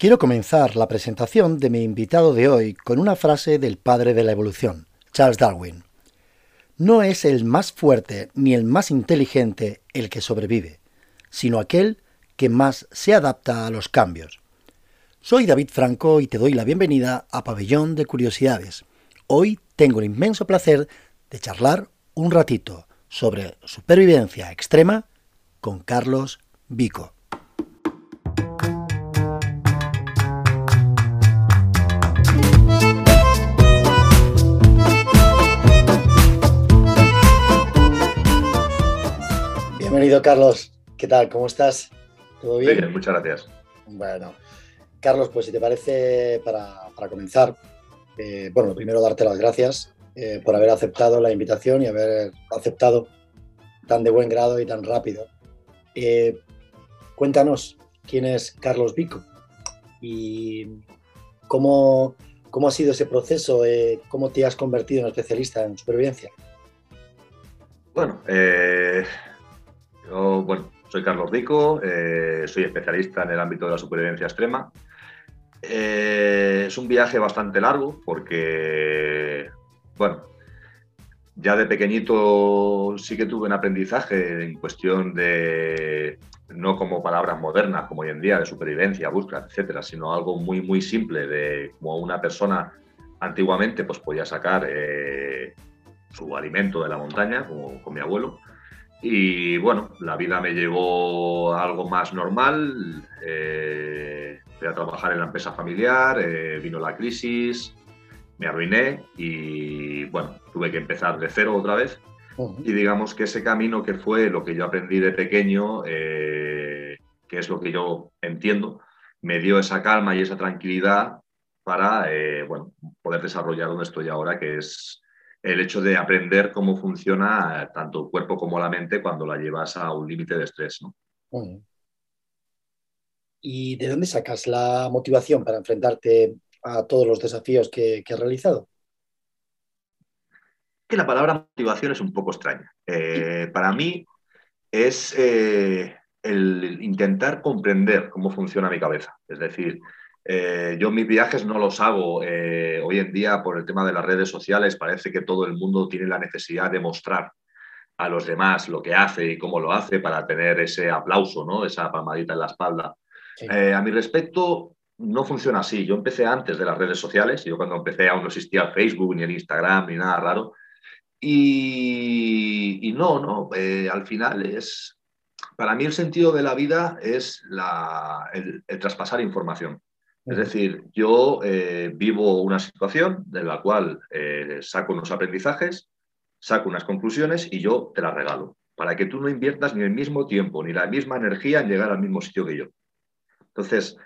Quiero comenzar la presentación de mi invitado de hoy con una frase del padre de la evolución, Charles Darwin. No es el más fuerte ni el más inteligente el que sobrevive, sino aquel que más se adapta a los cambios. Soy David Franco y te doy la bienvenida a Pabellón de Curiosidades. Hoy tengo el inmenso placer de charlar un ratito sobre supervivencia extrema con Carlos Vico. Bienvenido, Carlos. ¿Qué tal? ¿Cómo estás? ¿Todo bien? muchas gracias. Bueno, Carlos, pues si te parece, para, comenzar, eh, bueno, primero darte las gracias eh, por haber aceptado la invitación y haber aceptado tan de buen grado y tan rápido. Eh, cuéntanos quién es Carlos Vico y cómo, cómo ha sido ese proceso, cómo te has convertido en especialista en supervivencia. Bueno, eh, bueno, soy Carlos Rico, eh, soy especialista en el ámbito de la supervivencia extrema. Eh, es un viaje bastante largo porque, bueno, ya de pequeñito sí que tuve un aprendizaje en cuestión de, no como palabras modernas como hoy en día, de supervivencia, búsqueda, etcétera, sino algo muy, muy simple de como una persona antiguamente pues podía sacar eh, su alimento de la montaña, como con mi abuelo, y bueno, la vida me llevó a algo más normal. Eh, fui a trabajar en la empresa familiar, eh, vino la crisis, me arruiné y bueno, tuve que empezar de cero otra vez. Y digamos que ese camino que fue lo que yo aprendí de pequeño, eh, que es lo que yo entiendo, me dio esa calma y esa tranquilidad para bueno, poder desarrollar donde estoy ahora, que es el hecho de aprender cómo funciona tanto el cuerpo como la mente cuando la llevas a un límite de estrés. ¿no? ¿Y de dónde sacas la motivación para enfrentarte a todos los desafíos que, has realizado? Que la palabra motivación es un poco extraña. Eh, para mí es eh, el intentar comprender cómo funciona mi cabeza. Es decir, eh, yo mis viajes no los hago eh, hoy en día por el tema de las redes sociales. Parece que todo el mundo tiene la necesidad de mostrar a los demás lo que hace y cómo lo hace para tener ese aplauso, ¿no? esa palmadita en la espalda. Eh, a mi respecto, no funciona así. Yo empecé antes de las redes sociales. Yo cuando empecé aún no existía el Facebook, ni el Instagram, ni nada raro. Y, no, no. al final es... Para mí el sentido de la vida es el traspasar información. Es decir, yo eh, vivo una situación de la cual eh, saco unos aprendizajes, saco unas conclusiones y yo te las regalo, para que tú no inviertas ni el mismo tiempo ni la misma energía en llegar al mismo sitio que yo. Entonces,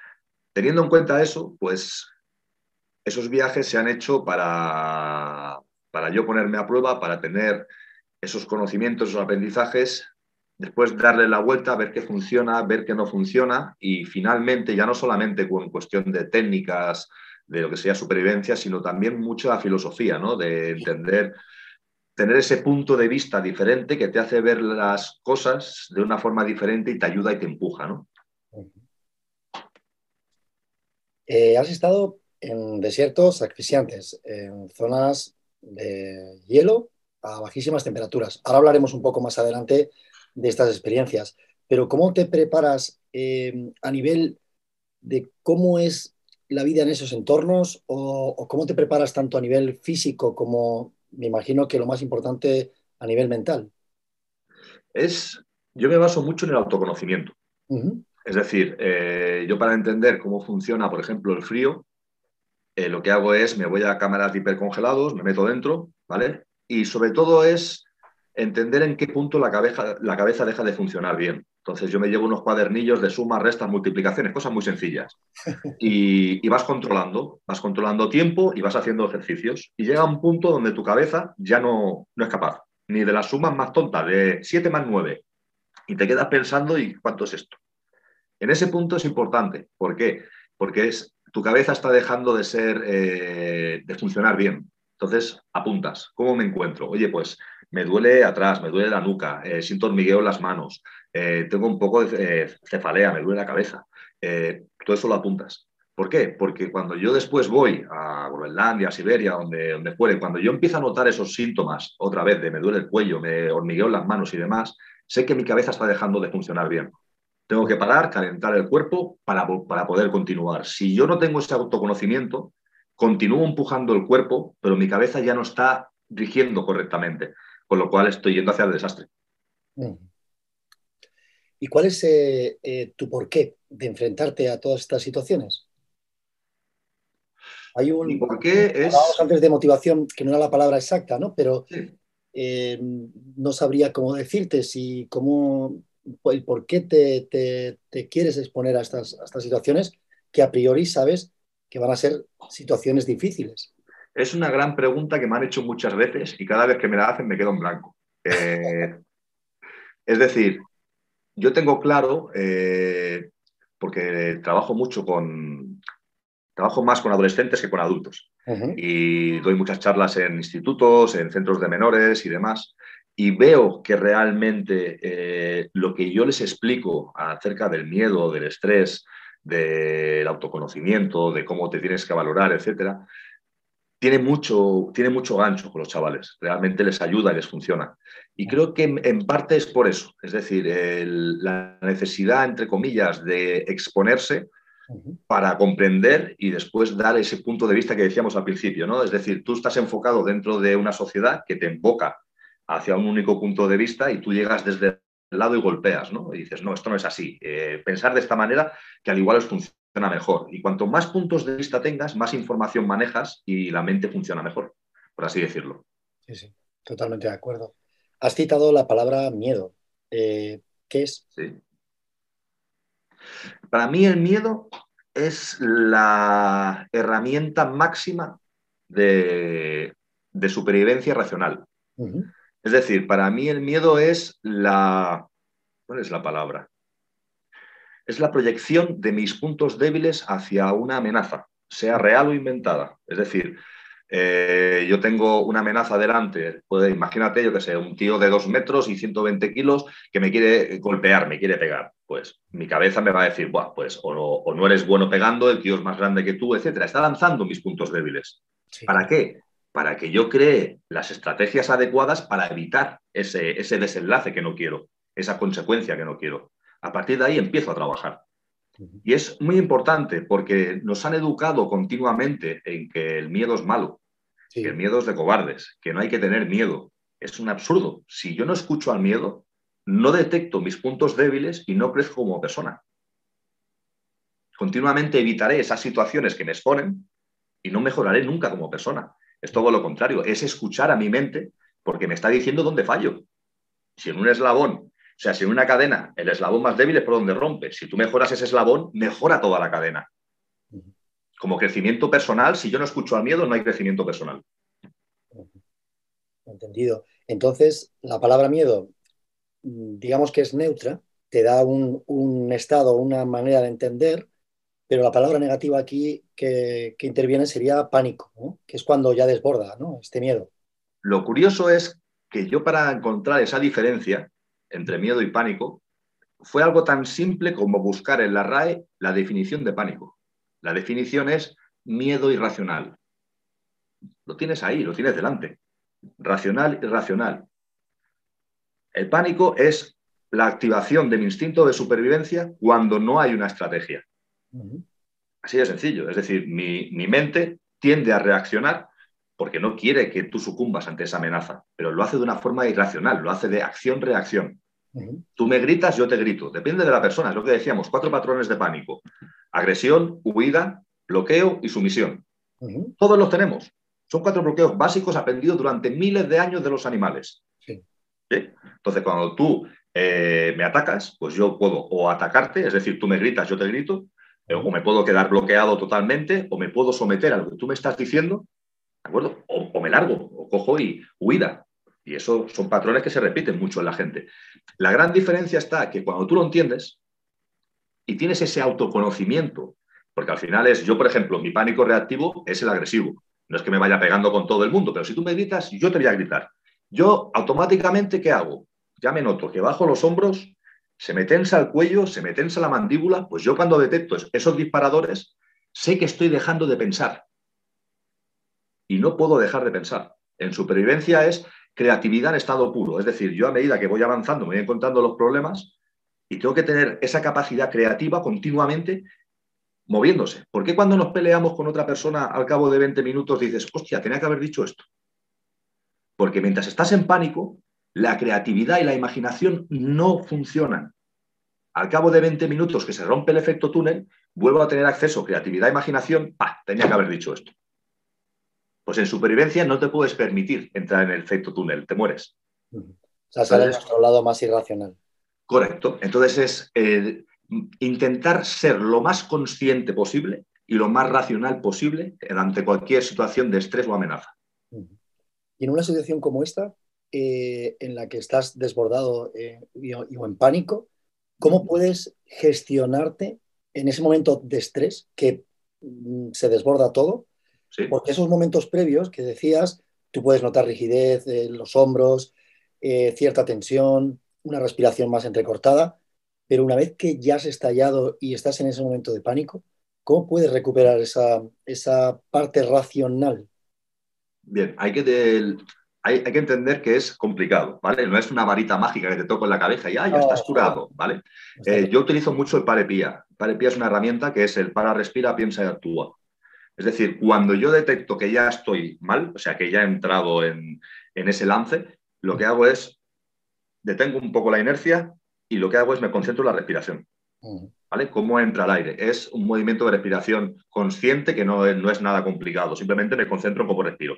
teniendo en cuenta eso, pues esos viajes se han hecho para, para yo ponerme a prueba, para tener esos conocimientos, esos aprendizajes después darle la vuelta, ver qué funciona, ver qué no funciona y finalmente ya no solamente con cuestión de técnicas, de lo que sea supervivencia, sino también mucha filosofía, ¿no? De entender, tener ese punto de vista diferente que te hace ver las cosas de una forma diferente y te ayuda y te empuja, ¿no? Eh, has estado en desiertos asfixiantes, en zonas de hielo a bajísimas temperaturas. Ahora hablaremos un poco más adelante de estas experiencias. Pero ¿cómo te preparas eh, a nivel de cómo es la vida en esos entornos o, cómo te preparas tanto a nivel físico como, me imagino que lo más importante, a nivel mental? Es, yo me baso mucho en el autoconocimiento. Es decir, eh, yo para entender cómo funciona, por ejemplo, el frío, eh, lo que hago es me voy a cámaras de hipercongelados, me meto dentro, ¿vale? Y sobre todo es entender en qué punto la cabeza, la cabeza deja de funcionar bien. Entonces yo me llevo unos cuadernillos de sumas, restas, multiplicaciones, cosas muy sencillas. Y, vas controlando, vas controlando tiempo y vas haciendo ejercicios. Y llega un punto donde tu cabeza ya no, no es capaz, ni de las sumas más tontas, de 7 más 9. Y te quedas pensando, ¿y cuánto es esto? En ese punto es importante. ¿Por qué? Porque es, tu cabeza está dejando de ser, eh, de funcionar bien. Entonces apuntas, ¿cómo me encuentro? Oye, pues me duele atrás, me duele la nuca, eh, siento hormigueo en las manos, eh, tengo un poco de eh, cefalea, me duele la cabeza. todo eso lo apuntas. ¿Por qué? Porque cuando yo después voy a Groenlandia, a Siberia, donde, donde fuere, cuando yo empiezo a notar esos síntomas otra vez de me duele el cuello, me hormigueo las manos y demás, sé que mi cabeza está dejando de funcionar bien. Tengo que parar, calentar el cuerpo para, para poder continuar. Si yo no tengo ese autoconocimiento, continúo empujando el cuerpo, pero mi cabeza ya no está rigiendo correctamente, con lo cual estoy yendo hacia el desastre. ¿Y cuál es eh, eh, tu porqué de enfrentarte a todas estas situaciones? Hay un. por qué es.? antes de motivación, que no era la palabra exacta, ¿no? Pero eh, no sabría cómo decirte si, cómo, el por qué te, quieres exponer a estas, a estas situaciones que a priori sabes que van a ser situaciones difíciles. Es una gran pregunta que me han hecho muchas veces y cada vez que me la hacen me quedo en blanco. Eh, es decir, yo tengo claro, eh, porque trabajo mucho con, trabajo más con adolescentes que con adultos. Y doy muchas charlas en institutos, en centros de menores y demás. Y veo que realmente eh, lo que yo les explico acerca del miedo, del estrés, del autoconocimiento, de cómo te tienes que valorar, etcétera, tiene mucho, tiene mucho gancho con los chavales. Realmente les ayuda y les funciona. Y creo que en, parte es por eso. Es decir, la necesidad, entre comillas, de exponerse para comprender y después dar ese punto de vista que decíamos al principio, ¿no? Es decir, tú estás enfocado dentro de una sociedad que te invoca hacia un único punto de vista y tú llegas desde el lado y golpeas, ¿no? Y dices, no, esto no es así. Eh, pensar de esta manera que al igual os funciona mejor. Y cuanto más puntos de vista tengas, más información manejas y la mente funciona mejor, por así decirlo. Sí, sí, totalmente de acuerdo. Has citado la palabra miedo. Eh, ¿Qué es? Sí. Para mí el miedo es la herramienta máxima de, supervivencia racional. Es decir, para mí el miedo es la... ¿Cuál es la palabra? Es la proyección de mis puntos débiles hacia una amenaza, sea real o inventada. Es decir, eh, yo tengo una amenaza delante, puede, imagínate, yo que sé, un tío de dos metros y 120 kilos que me quiere golpear, me quiere pegar. Pues mi cabeza me va a decir, Buah, pues o no, eres bueno pegando, el tío es más grande que tú, etcétera. Está lanzando mis puntos débiles. ¿Para qué? Para que yo cree las estrategias adecuadas para evitar ese, ese desenlace que no quiero, esa consecuencia que no quiero. A partir de ahí empiezo a trabajar. Y es muy importante porque nos han educado continuamente en que el miedo es malo, que el miedo es de cobardes, que no hay que tener miedo. Es un absurdo. Si yo no escucho al miedo, no detecto mis puntos débiles y no crezco como persona. Continuamente evitaré esas situaciones que me exponen y no mejoraré nunca como persona. Es todo lo contrario, es escuchar a mi mente porque me está diciendo dónde fallo. Si en un eslabón sea, si en una cadena el eslabón más débil es por donde rompe. Si tú mejoras ese eslabón, mejora toda la cadena. Como crecimiento personal, si yo no escucho al miedo, no hay crecimiento personal. Entendido. Entonces, la palabra miedo, digamos que es neutra, te da un, estado, una manera de entender, pero la palabra negativa aquí que, interviene sería pánico, que es cuando ya desborda ¿no? este miedo. Lo curioso es que yo para encontrar esa diferencia, entre miedo y pánico fue algo tan simple como buscar en la RAE la definición de pánico. La definición es miedo irracional. Lo tienes ahí, lo tienes delante. Racional, irracional. El pánico es la activación del instinto de supervivencia cuando no hay una estrategia. Así de sencillo. Es decir, mi, mi mente tiende a reaccionar porque no quiere que tú sucumbas ante esa amenaza, pero lo hace de una forma irracional, lo hace de acción-reacción. Tú me gritas, yo te grito. Depende de la persona, es lo que decíamos, cuatro patrones de pánico. Agresión, huida, bloqueo y sumisión. Todos los tenemos. Son cuatro bloqueos básicos aprendidos durante miles de años de los animales. Entonces, cuando tú eh, me atacas, pues yo puedo o atacarte, es decir, tú me gritas, yo te grito, eh, o me puedo quedar bloqueado totalmente, o me puedo someter a lo que tú me estás diciendo, ¿de acuerdo? O, o me largo, o cojo y huida. Y eso son patrones que se repiten mucho en la gente. La gran diferencia está que cuando tú lo entiendes y tienes ese autoconocimiento, porque al final es, yo por ejemplo, mi pánico reactivo es el agresivo. No es que me vaya pegando con todo el mundo, pero si tú me gritas, yo te voy a gritar. Yo automáticamente, ¿qué hago? Ya me noto que bajo los hombros, se me tensa el cuello, se me tensa la mandíbula, pues yo cuando detecto esos disparadores, sé que estoy dejando de pensar. Y no puedo dejar de pensar. En supervivencia es creatividad en estado puro. Es decir, yo a medida que voy avanzando me voy encontrando los problemas y tengo que tener esa capacidad creativa continuamente moviéndose. ¿Por qué cuando nos peleamos con otra persona al cabo de 20 minutos dices, hostia, tenía que haber dicho esto? Porque mientras estás en pánico, la creatividad y la imaginación no funcionan. Al cabo de 20 minutos que se rompe el efecto túnel, vuelvo a tener acceso creatividad imaginación, ¡pah! Tenía que haber dicho esto. Pues en supervivencia no te puedes permitir entrar en el efecto túnel, te mueres. O sea, sale nuestro lado más irracional. Correcto. Entonces es eh, intentar ser lo más consciente posible y lo más racional posible ante cualquier situación de estrés o amenaza. Y en una situación como esta, eh, en la que estás desbordado eh, o en pánico, ¿cómo puedes gestionarte en ese momento de estrés que mm, se desborda todo? Porque esos momentos previos que decías, tú puedes notar rigidez en los hombros, cierta tensión, una respiración más entrecortada, pero una vez que ya has estallado y estás en ese momento de pánico, ¿cómo puedes recuperar esa, esa parte racional? Bien, hay que, hay, que entender que es complicado, ¿vale? No es una varita mágica que te toco en la cabeza y ah, ya estás curado, ¿vale? Eh, yo utilizo mucho el parepía. Parepía es una herramienta que es el para, respira, piensa y actúa. Es decir, cuando yo detecto que ya estoy mal, o sea, que ya he entrado en, en ese lance, lo que hago es detengo un poco la inercia y lo que hago es me concentro en la respiración. ¿Vale? ¿Cómo entra el aire? Es un movimiento de respiración consciente que no es, no es nada complicado, simplemente me concentro en cómo respiro.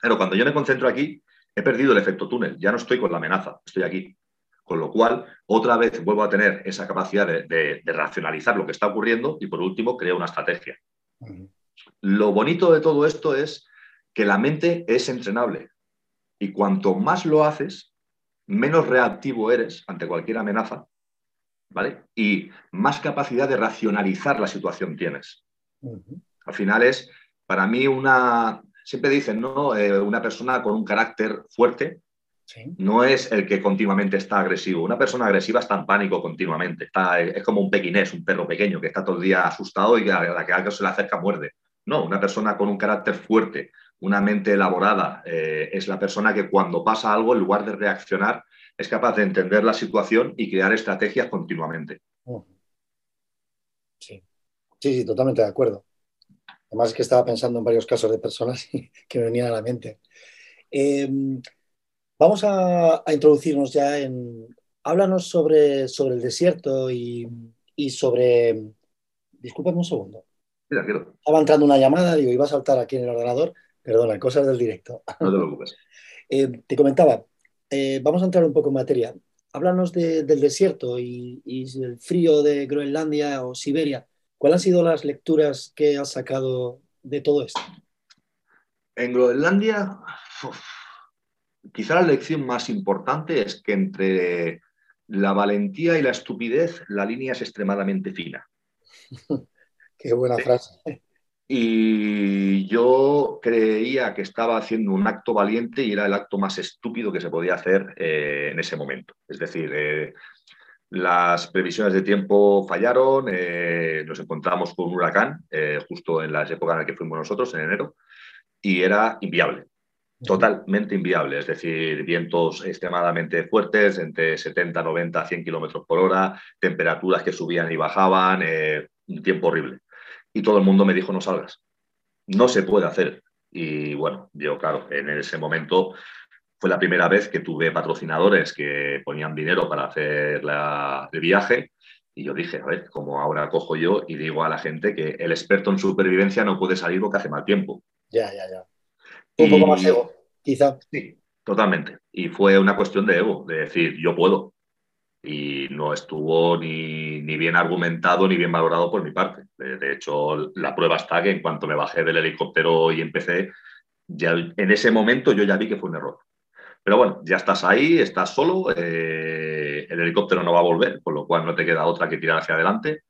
Pero cuando yo me concentro aquí, he perdido el efecto túnel, ya no estoy con la amenaza, estoy aquí. Con lo cual, otra vez vuelvo a tener esa capacidad de, racionalizar lo que está ocurriendo y por último, creo una estrategia. Lo bonito de todo esto es que la mente es entrenable y cuanto más lo haces, menos reactivo eres ante cualquier amenaza, ¿vale? Y más capacidad de racionalizar la situación tienes. Al final es, para mí, una, siempre dicen, ¿no? Eh, una persona con un carácter fuerte no es el que continuamente está agresivo. Una persona agresiva está en pánico continuamente. Está, es como un pequinés, un perro pequeño que está todo el día asustado y a la que algo se le acerca muerde. No, una persona con un carácter fuerte, una mente elaborada, eh, es la persona que cuando pasa algo, en lugar de reaccionar, es capaz de entender la situación y crear estrategias continuamente. Sí, sí, sí, totalmente de acuerdo. Además es que estaba pensando en varios casos de personas que me venían a la mente. Em, vamos a, introducirnos ya en... Háblanos sobre, sobre el desierto y, sobre... Discúlpame un segundo. Mira, quiero. Estaba entrando una llamada, digo, iba a saltar aquí en el ordenador Perdona, cosas del directo. No te preocupes. Eh, te comentaba, eh, vamos a entrar un poco en materia. Háblanos del desierto y, el frío de Groenlandia o Siberia. ¿Cuáles han sido las lecturas que has sacado de todo esto? En Groenlandia, quizá la lección más importante es que entre la valentía y la estupidez la línea es extremadamente fina. Qué buena frase y yo creía que estaba haciendo un acto valiente y era el acto más estúpido que se podía hacer eh, en ese momento. Es decir, eh, las previsiones de tiempo fallaron, eh, nos encontramos con un huracán justo en las épocas en las que fuimos nosotros, en enero, y era inviable, totalmente inviable. Es decir, vientos extremadamente fuertes, entre 70, 90, 100 kilómetros por hora, temperaturas que subían y bajaban, un tiempo horrible y todo el mundo me dijo no salgas. No se puede hacer. Y bueno, yo claro, en ese momento fue la primera vez que tuve patrocinadores que ponían dinero para hacer el viaje y yo dije, a ver, como ahora cojo yo y digo a la gente que el experto en supervivencia no puede salir porque hace mal tiempo. Ya, ya, ya. Un poco más ego, quizá. Sí, totalmente. Y fue una cuestión de ego, de decir, yo puedo y no estuvo ni, bien argumentado ni bien valorado por mi parte. De, hecho, la prueba está que en cuanto me bajé del helicóptero y empecé, ya en ese momento yo ya vi que fue un error. Pero bueno, ya estás ahí, estás solo, eh, el helicóptero no va a volver, con lo cual no te queda otra que tirar hacia adelante.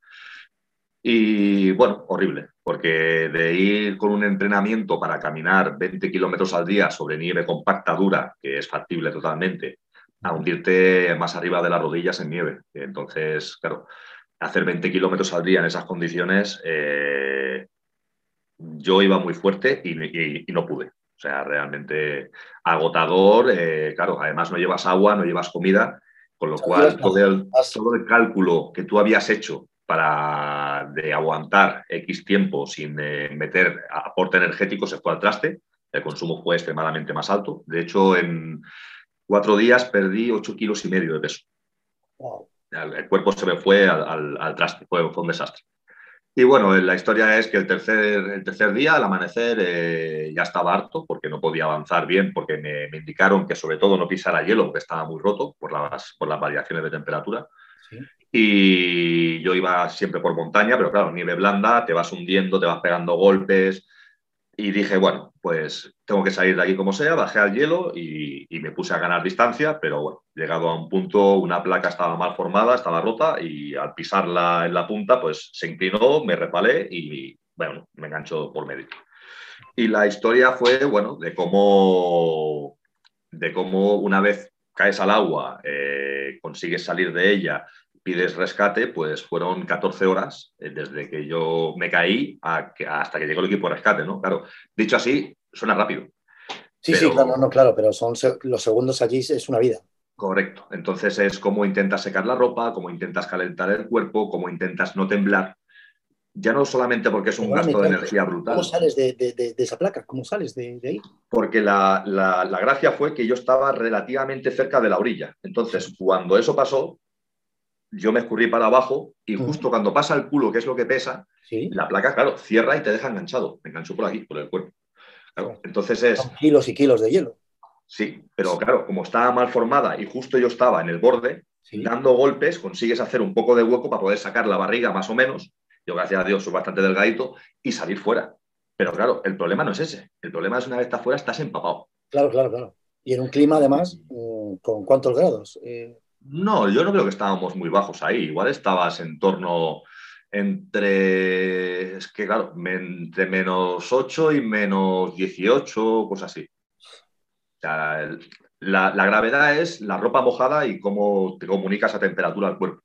Y bueno, horrible, porque de ir con un entrenamiento para caminar 20 kilómetros al día sobre nieve compacta, dura, que es factible totalmente, a hundirte más arriba de las rodillas en nieve. Entonces, claro, hacer 20 kilómetros al día en esas condiciones, eh, yo iba muy fuerte y, no pude. O sea, realmente agotador. Eh, claro, además no llevas agua, no llevas comida, con lo cual todo el, todo el cálculo que tú habías hecho para de aguantar X tiempo sin eh, meter aporte energético se fue al traste. El consumo fue extremadamente más alto. De hecho, en cuatro días perdí 8 kilos y medio de peso. El, cuerpo se me fue al, traste, fue, un desastre. Y bueno, la historia es que el tercer, el tercer día, al amanecer, eh, ya estaba harto porque no podía avanzar bien, porque me, indicaron que sobre todo no pisara hielo, porque estaba muy roto por las, por las variaciones de temperatura. Y yo iba siempre por montaña, pero claro, nieve blanda, te vas hundiendo, te vas pegando golpes. Y dije, bueno, pues tengo que salir de aquí como sea, bajé al hielo y, me puse a ganar distancia, pero bueno, llegado a un punto, una placa estaba mal formada, estaba rota y al pisarla en la punta, pues se inclinó, me repalé y bueno, me enganchó por medio. Y la historia fue, bueno, de cómo, de cómo una vez caes al agua, eh, consigues salir de ella, pides rescate, pues fueron 14 horas eh, desde que yo me caí hasta que llegó el equipo de rescate, ¿no? Claro, dicho así, suena rápido. Sí, sí, claro, no, claro, pero son los segundos allí es una vida. Correcto. Entonces es cómo intentas secar la ropa, cómo intentas calentar el cuerpo, cómo intentas no temblar. Ya no solamente porque es un gasto de energía brutal. ¿Cómo sales de, esa placa? ¿Cómo sales de, ahí? Porque la, la, gracia fue que yo estaba relativamente cerca de la orilla. Entonces, cuando eso pasó, yo me escurrí para abajo y justo cuando pasa el culo, que es lo que pesa, la placa, claro, cierra y te deja enganchado. Me enganchó por aquí, por el cuerpo. entonces es... Son kilos y kilos de hielo. Sí, pero claro, como estaba mal formada y justo yo estaba en el borde, dando golpes, consigues hacer un poco de hueco para poder sacar la barriga más o menos. Yo, gracias a Dios, soy bastante delgadito y salir fuera. Pero claro, el problema no es ese. El problema es una vez estás fuera, estás empapado. Claro, claro, claro. Y en un clima, además, mm, ¿con cuántos grados? Eh, no, yo no creo que estábamos muy bajos ahí. Igual estabas en torno entre, es que claro, entre menos 8 y menos 18, cosas así. la, gravedad es la ropa mojada y cómo te comunicas a temperatura al cuerpo.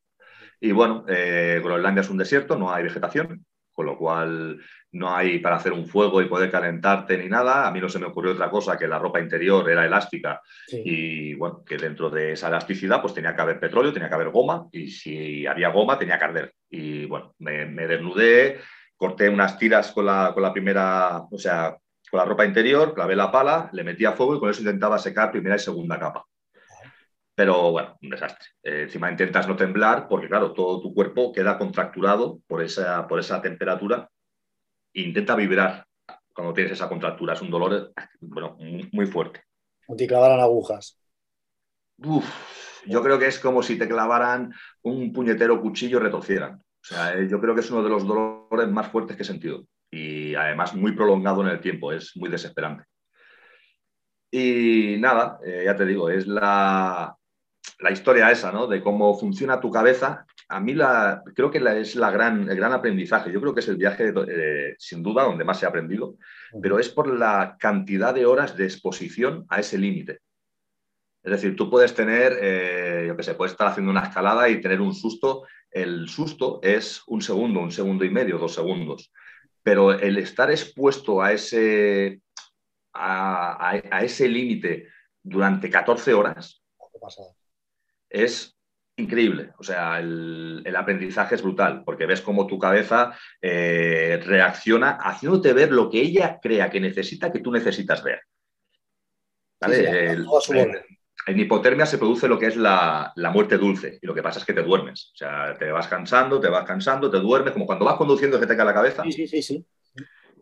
Y bueno, eh, Groenlandia es un desierto, no hay vegetación, con lo cual no hay para hacer un fuego y poder calentarte ni nada. A mí no se me ocurrió otra cosa que la ropa interior era elástica y bueno, que dentro de esa elasticidad pues tenía que haber petróleo, tenía que haber goma y si había goma tenía que arder. Y bueno, me, desnudé, corté unas tiras con la, con la primera, o sea, con la ropa interior, clavé la pala, le metí a fuego y con eso intentaba secar primera y segunda capa. Pero bueno, un desastre. Eh, encima intentas no temblar porque, claro, todo tu cuerpo queda contracturado por esa, por esa temperatura intenta vibrar cuando tienes esa contractura. Es un dolor bueno, muy fuerte. O te clavaran agujas. yo creo que es como si te clavaran un puñetero cuchillo y retorcieran. O sea, eh, yo creo que es uno de los dolores más fuertes que he sentido. Y además muy prolongado en el tiempo. Es muy desesperante. Y nada, eh, ya te digo, es la, la historia esa, ¿no? De cómo funciona tu cabeza a mí la, creo que es la gran, el gran aprendizaje. Yo creo que es el viaje, eh, sin duda, donde más ha aprendido, pero es por la cantidad de horas de exposición a ese límite. Es decir, tú puedes tener, eh, yo qué sé, puedes estar haciendo una escalada y tener un susto. El susto es un segundo, un segundo y medio, dos segundos. Pero el estar expuesto a ese, a, a ese límite durante 14 horas es increíble. O sea, el, aprendizaje es brutal, porque ves cómo tu cabeza eh, reacciona haciéndote ver lo que ella crea que necesita, que tú necesitas ver. en hipotermia se produce lo que es la, muerte dulce, y lo que pasa es que te duermes. O sea, te vas cansando, te vas cansando, te duermes, como cuando vas conduciendo se te cae la cabeza. Sí, sí, sí.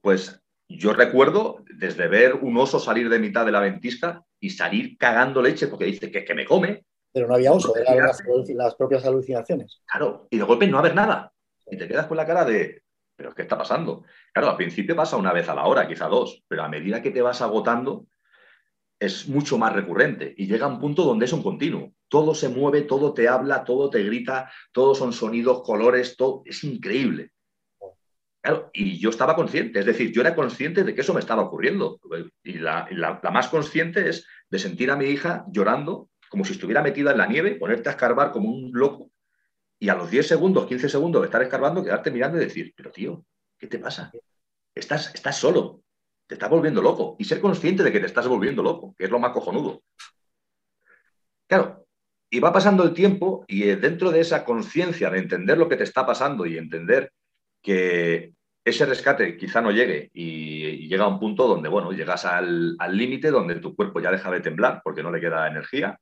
Pues yo recuerdo desde ver un oso salir de mitad de la ventisca y salir cagando leche porque dice que, que me come, pero no había oso, eran las, propias alucinaciones. Claro, y de golpe no haber nada. Y te quedas con la cara de, ¿pero qué está pasando? Claro, al principio pasa una vez a la hora, quizá dos, pero a medida que te vas agotando, es mucho más recurrente y llega un punto donde es un continuo. Todo se mueve, todo te habla, todo te grita, todos son sonidos, colores, todo es increíble. Claro, y yo estaba consciente, es decir, yo era consciente de que eso me estaba ocurriendo. Y la más consciente es de sentir a mi hija llorando como si estuviera metida en la nieve, ponerte a escarbar como un loco y a los 10 segundos, 15 segundos de estar escarbando, quedarte mirando y decir, pero tío, ¿qué te pasa? estás, estás solo, te estás volviendo loco. Y ser consciente de que te estás volviendo loco, que es lo más cojonudo. Claro, y va pasando el tiempo y eh, dentro de esa conciencia de entender lo que te está pasando y entender que ese rescate quizá no llegue y, llega a un punto donde, bueno, llegas al límite donde tu cuerpo ya deja de temblar porque no le queda energía,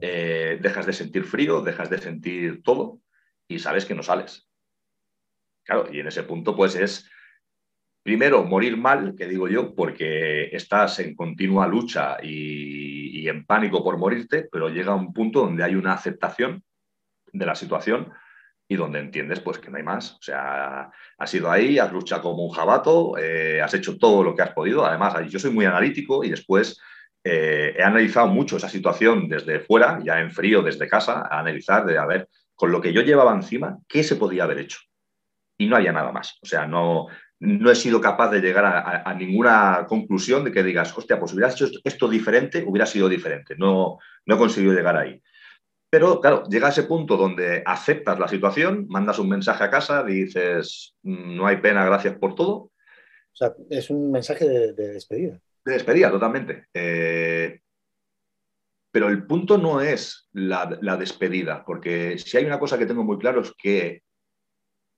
eh, dejas de sentir frío, dejas de sentir todo y sabes que no sales. Claro, y en ese punto pues es primero morir mal, que digo yo, porque estás en continua lucha y, en pánico por morirte, pero llega un punto donde hay una aceptación de la situación y donde entiendes pues que no hay más. O sea, has ido ahí, has luchado como un jabato, eh, has hecho todo lo que has podido. Además, yo soy muy analítico y después eh, he analizado mucho esa situación desde fuera, ya en frío, desde casa, a analizar de a ver, con lo que yo llevaba encima, ¿qué se podía haber hecho? Y no había nada más. O sea, no, no he sido capaz de llegar a, ninguna conclusión de que digas, hostia, pues hubieras hecho esto diferente, hubiera sido diferente. No, no he conseguido llegar ahí. Pero claro, llega a ese punto donde aceptas la situación, mandas un mensaje a casa, dices, mm, no hay pena, gracias por todo. O sea, es un mensaje de, despedida. De despedida, totalmente. Eh, pero el punto no es la, la, despedida, porque si hay una cosa que tengo muy claro es que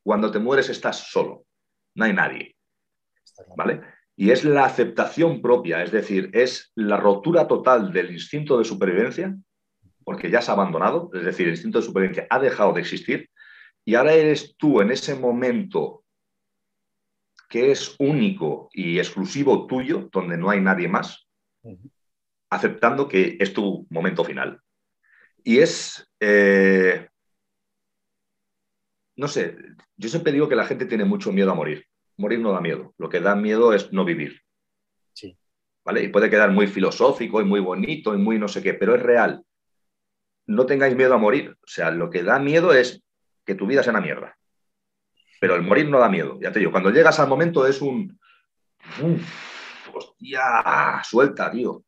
cuando te mueres estás solo, no hay nadie. ¿Vale? Y es la aceptación propia, es decir, es la rotura total del instinto de supervivencia porque ya se ha abandonado, es decir, el instinto de supervivencia ha dejado de existir y ahora eres tú en ese momento que es único y exclusivo tuyo, donde no hay nadie más, aceptando que es tu momento final. Y es, eh, no sé, yo siempre digo que la gente tiene mucho miedo a morir. Morir no da miedo, lo que da miedo es no vivir. Sí. ¿Vale? Y puede quedar muy filosófico y muy bonito y muy no sé qué, pero es real no tengáis miedo a morir. O sea, lo que da miedo es que tu vida sea una mierda. Pero el morir no da miedo. Ya te digo, cuando llegas al momento es un. hostia, suelta, tío.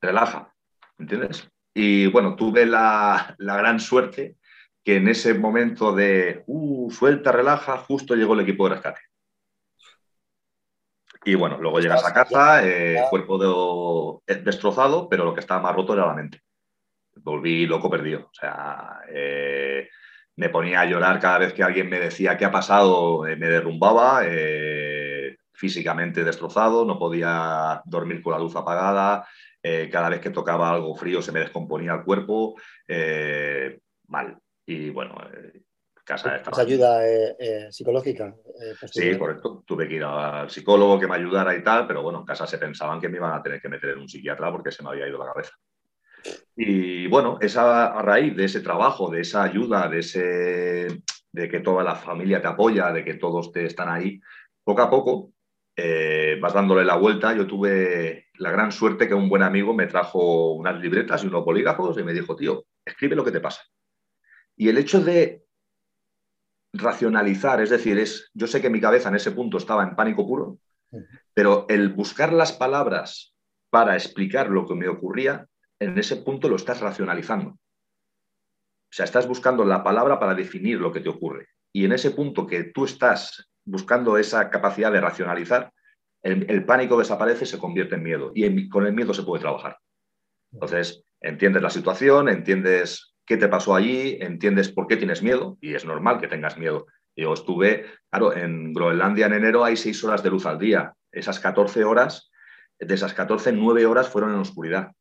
Relaja. ¿Entiendes? Y bueno, tuve la, gran suerte que en ese momento de uh, suelta, relaja, justo llegó el equipo de rescate. Y bueno, luego llegas a casa, eh, cuerpo destrozado, pero lo que estaba más roto era la mente volví loco perdido. O sea, eh, me ponía a llorar cada vez que alguien me decía qué ha pasado, eh, me derrumbaba, eh, físicamente destrozado, no podía dormir con la luz apagada, cada vez que tocaba algo frío se me descomponía el cuerpo, mal. Y bueno, casa estaba... ayuda psicológica? sí, correcto. Tuve que ir al psicólogo que me ayudara y tal, pero bueno, en casa se pensaban que me iban a tener que meter en un psiquiatra porque se me había ido la cabeza. Y bueno, esa, a raíz de ese trabajo, de esa ayuda, de, ese, de que toda la familia te apoya, de que todos te están ahí, poco a poco eh, vas dándole la vuelta. Yo tuve la gran suerte que un buen amigo me trajo unas libretas y unos polígrafos y me dijo, tío, escribe lo que te pasa. Y el hecho de racionalizar, es decir, es, yo sé que mi cabeza en ese punto estaba en pánico puro, pero el buscar las palabras para explicar lo que me ocurría en ese punto lo estás racionalizando. O sea, estás buscando la palabra para definir lo que te ocurre. Y en ese punto que tú estás buscando esa capacidad de racionalizar, el, pánico desaparece se convierte en miedo. Y con el miedo se puede trabajar. Entonces, entiendes la situación, entiendes qué te pasó allí, entiendes por qué tienes miedo, y es normal que tengas miedo. Yo estuve, claro, en Groenlandia en enero hay seis horas de luz al día. Esas 14 horas, de esas 14, 9 horas fueron en oscuridad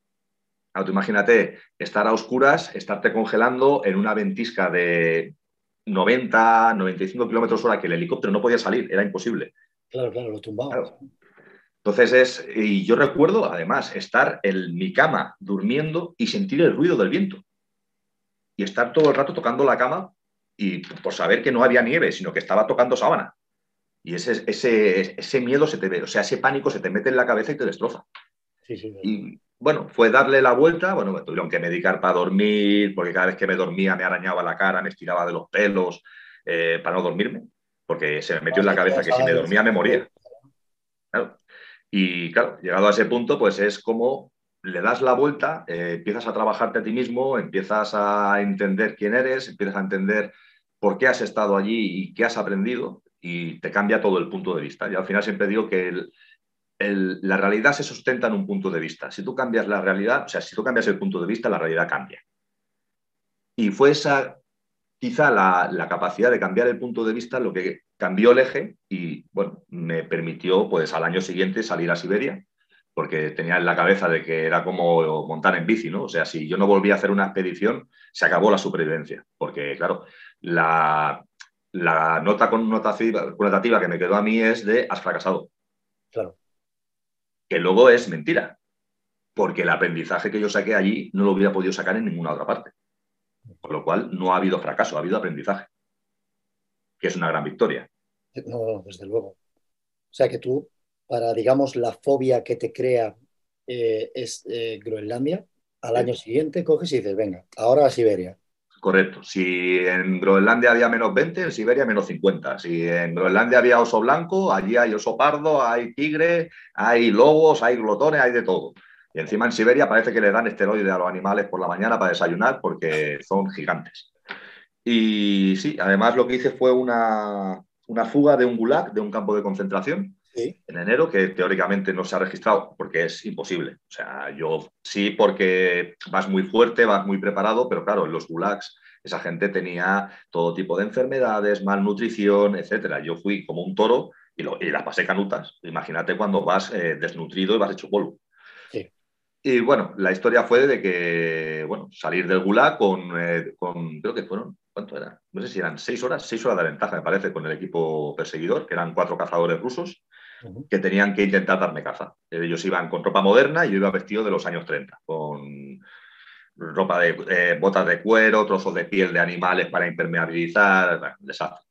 imagínate estar a oscuras, estarte congelando en una ventisca de 90, 95 kilómetros hora que el helicóptero no podía salir, era imposible. Claro, claro, lo tumbaba. Entonces es, y yo recuerdo además estar en mi cama durmiendo y sentir el ruido del viento. Y estar todo el rato tocando la cama y por saber que no había nieve, sino que estaba tocando sábana. Y ese, ese, ese miedo se te ve, o sea, ese pánico se te mete en la cabeza y te destroza. Sí, sí, y, bueno, fue darle la vuelta, bueno, me tuvieron que medicar para dormir, porque cada vez que me dormía me arañaba la cara, me estiraba de los pelos eh, para no dormirme, porque se me metió en la cabeza que si me dormía me moría. Y claro, llegado a ese punto, pues es como le das la vuelta, eh, empiezas a trabajarte a ti mismo, empiezas a entender quién eres, empiezas a entender por qué has estado allí y qué has aprendido. y te cambia todo el punto de vista. Y al final siempre digo que la realidad se sustenta en un punto de vista. Si tú cambias la realidad, o sea, si tú cambias el punto de vista, la realidad cambia. Y fue esa, quizá la, capacidad de cambiar el punto de vista lo que cambió el eje y, bueno, me permitió, pues, al año siguiente salir a Siberia, porque tenía en la cabeza de que era como montar en bici, ¿no? O sea, si yo no volvía a hacer una expedición, se acabó la supervivencia, porque, claro, la, nota connotativa, que me quedó a mí es de has fracasado. Que luego es mentira, porque el aprendizaje que yo saqué allí no lo hubiera podido sacar en ninguna otra parte. Con lo cual no ha habido fracaso, ha habido aprendizaje, que es una gran victoria. No, desde luego. O sea que tú, para, digamos, la fobia que te crea eh, es eh, Groenlandia, al año siguiente coges y dices, venga, ahora a Siberia. Correcto. Si en Groenlandia había menos 20, en Siberia menos 50. Si en Groenlandia había oso blanco, allí hay oso pardo, hay tigre, hay lobos, hay glotones, hay de todo. Y encima en Siberia parece que le dan esteroides a los animales por la mañana para desayunar porque son gigantes. Y sí, además lo que hice fue una, una fuga de un gulag, de un campo de concentración, en enero, que teóricamente no se ha registrado porque es imposible. O sea, yo sí porque vas muy fuerte, vas muy preparado, pero claro, en los gulags esa gente tenía todo tipo de enfermedades, malnutrición, etcétera. Yo fui como un toro y, lo, y las pasé canutas. Imagínate cuando vas eh, desnutrido y vas hecho polvo. Y bueno, la historia fue de que, bueno, salir del gulag con, eh, con creo que fueron ¿cuánto era? No sé si eran seis horas, seis horas de ventaja, me parece, con el equipo perseguidor, que eran cuatro cazadores rusos que tenían que intentar darme caza. Ellos iban con ropa moderna y yo iba vestido de los años 30, con ropa de eh, botas de cuero, trozos de piel de animales para impermeabilizar, desastre.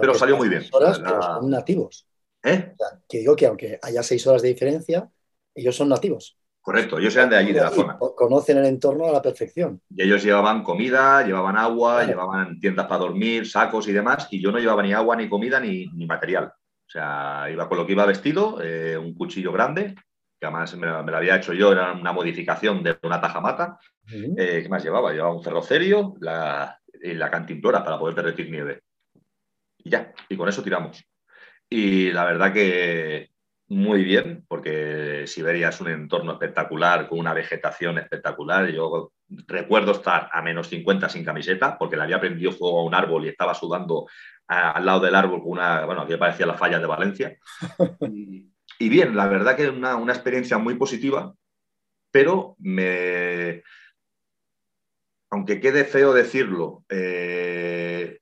Pero salió muy bien. Horas, son nativos. ¿Eh? que digo que aunque haya seis horas de diferencia, ellos son nativos. Correcto, ellos eran de allí, de la zona. Conocen el entorno a la perfección. Y ellos llevaban comida, llevaban agua, llevaban tiendas para dormir, sacos y demás, y yo no llevaba ni agua, ni comida, ni material. O sea, iba con lo que iba vestido, eh, un cuchillo grande, que además me, lo había hecho yo, era una modificación de una tajamata. Eh, ¿Qué más llevaba? Llevaba un ferrocerio la, y la cantimplora para poder derretir nieve. Y ya, y con eso tiramos. Y la verdad que muy bien, porque Siberia es un entorno espectacular, con una vegetación espectacular. Yo recuerdo estar a menos 50 sin camiseta, porque le había prendido fuego a un árbol y estaba sudando al lado del árbol con una, bueno, aquí parecía la falla de Valencia. Y, bien, la verdad que es una, una, experiencia muy positiva, pero me, aunque quede feo decirlo, eh,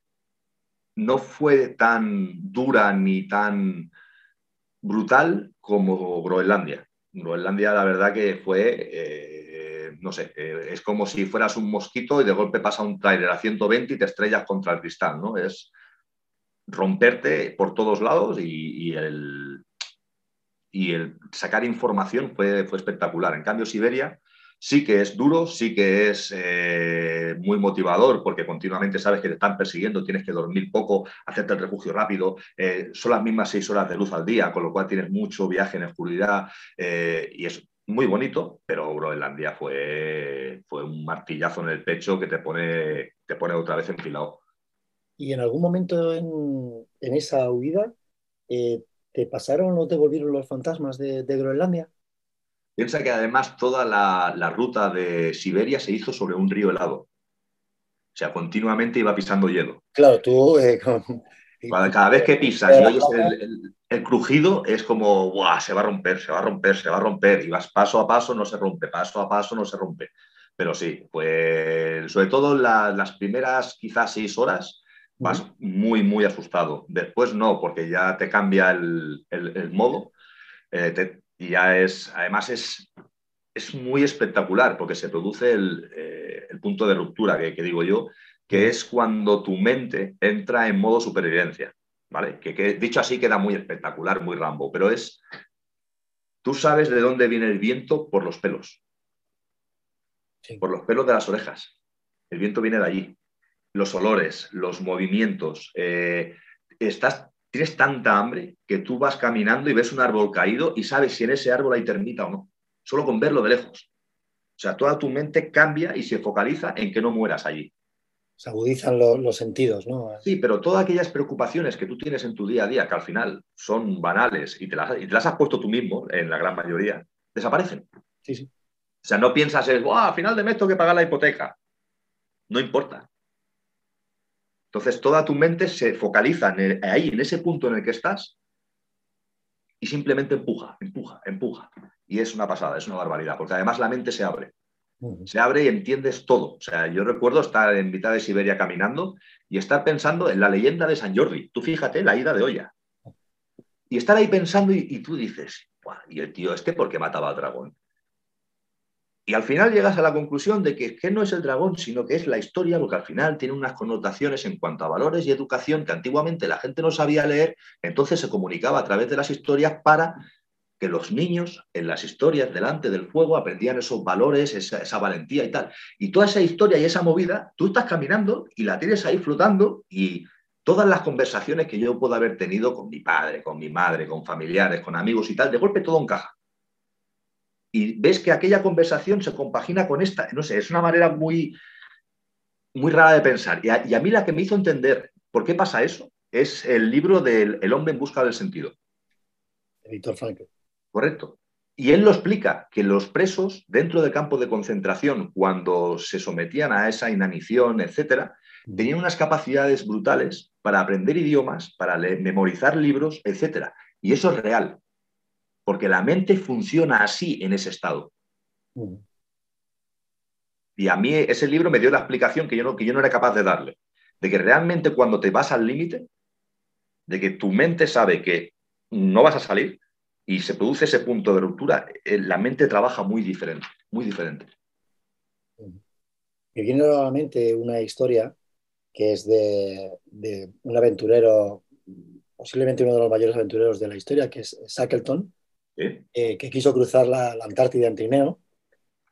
no fue tan dura ni tan brutal como Groenlandia. Groenlandia, la verdad que fue, eh, no sé, eh, es como si fueras un mosquito y de golpe pasa un trailer a 120 y te estrellas contra el cristal, ¿no? Es, romperte por todos lados y, el, y el sacar información fue, fue espectacular. En cambio, Siberia sí que es duro, sí que es eh, muy motivador porque continuamente sabes que te están persiguiendo, tienes que dormir poco, hacerte el refugio rápido, eh, son las mismas seis horas de luz al día, con lo cual tienes mucho viaje en oscuridad eh, y es muy bonito, pero Groenlandia fue, fue un martillazo en el pecho que te pone, te pone otra vez enfilado. ¿Y en algún momento en, esa huida te pasaron o te volvieron los fantasmas de, Groenlandia? Piensa que además toda la, ruta de Siberia se hizo sobre un río helado. O sea, continuamente iba pisando hielo. Claro, tú... Eh, cada, vez que pisas y oyes el, crujido, es como, ¡buah! Se va a romper, se va a romper, se va a romper. Y vas paso a paso, no se rompe, paso a paso, no se rompe. Pero sí, pues sobre todo las primeras quizás seis horas vas muy, muy asustado. Después no, porque ya te cambia el, modo. Eh, y ya es, además es, es muy espectacular porque se produce el, eh, punto de ruptura que, digo yo, que es cuando tu mente entra en modo supervivencia. ¿Vale? Que, dicho así queda muy espectacular, muy rambo, pero es, tú sabes de dónde viene el viento por los pelos, por los pelos de las orejas. El viento viene de allí los olores, los movimientos. Eh, estás, tienes tanta hambre que tú vas caminando y ves un árbol caído y sabes si en ese árbol hay termita o no, solo con verlo de lejos. O sea, toda tu mente cambia y se focaliza en que no mueras allí. Se agudizan los sentidos, ¿no? Sí, pero todas aquellas preocupaciones que tú tienes en tu día a día, que al final son banales y te las, y te las has puesto tú mismo, en la gran mayoría, desaparecen. Sí, sí. O sea, no piensas, es, a final de mes tengo que pagar la hipoteca. No importa. Entonces, toda tu mente se focaliza ahí, en ese punto en el que estás, y simplemente empuja, empuja, empuja. Y es una pasada, es una barbaridad, porque además la mente se abre. Se abre y entiendes todo. O sea, yo recuerdo estar en mitad de Siberia caminando y estar pensando en la leyenda de San Jordi. Tú fíjate, la ida de olla. Y estar ahí pensando y, tú dices, ¿y el tío este por qué mataba al dragón? Y al final llegas a la conclusión de que, que, no es el dragón, sino que es la historia, porque al final tiene unas connotaciones en cuanto a valores y educación que antiguamente la gente no sabía leer, entonces se comunicaba a través de las historias para que los niños en las historias delante del fuego aprendían esos valores, esa, valentía y tal. Y toda esa historia y esa movida, tú estás caminando y la tienes ahí flotando y todas las conversaciones que yo puedo haber tenido con mi padre, con mi madre, con familiares, con amigos y tal, de golpe todo encaja. Y ves que aquella conversación se compagina con esta, no sé, es una manera muy, muy rara de pensar. Y a, mí la que me hizo entender por qué pasa eso es el libro del El hombre en busca del sentido. Víctor Frankl. Correcto. Y él lo explica, que los presos dentro del campo de concentración, cuando se sometían a esa inanición, etcétera, tenían unas capacidades brutales para aprender idiomas, para memorizar libros, etcétera. Y eso es real, porque la mente funciona así en ese estado. Y a mí ese libro me dio la explicación que yo, no, que yo no era capaz de darle, de que realmente cuando te vas al límite, de que tu mente sabe que no vas a salir, y se produce ese punto de ruptura, eh, la mente trabaja muy diferente, muy diferente. Me viene nuevamente una historia que es de, un aventurero, posiblemente uno de los mayores aventureros de la historia, que es Shackleton, eh, que quiso cruzar la, Antártida en trineo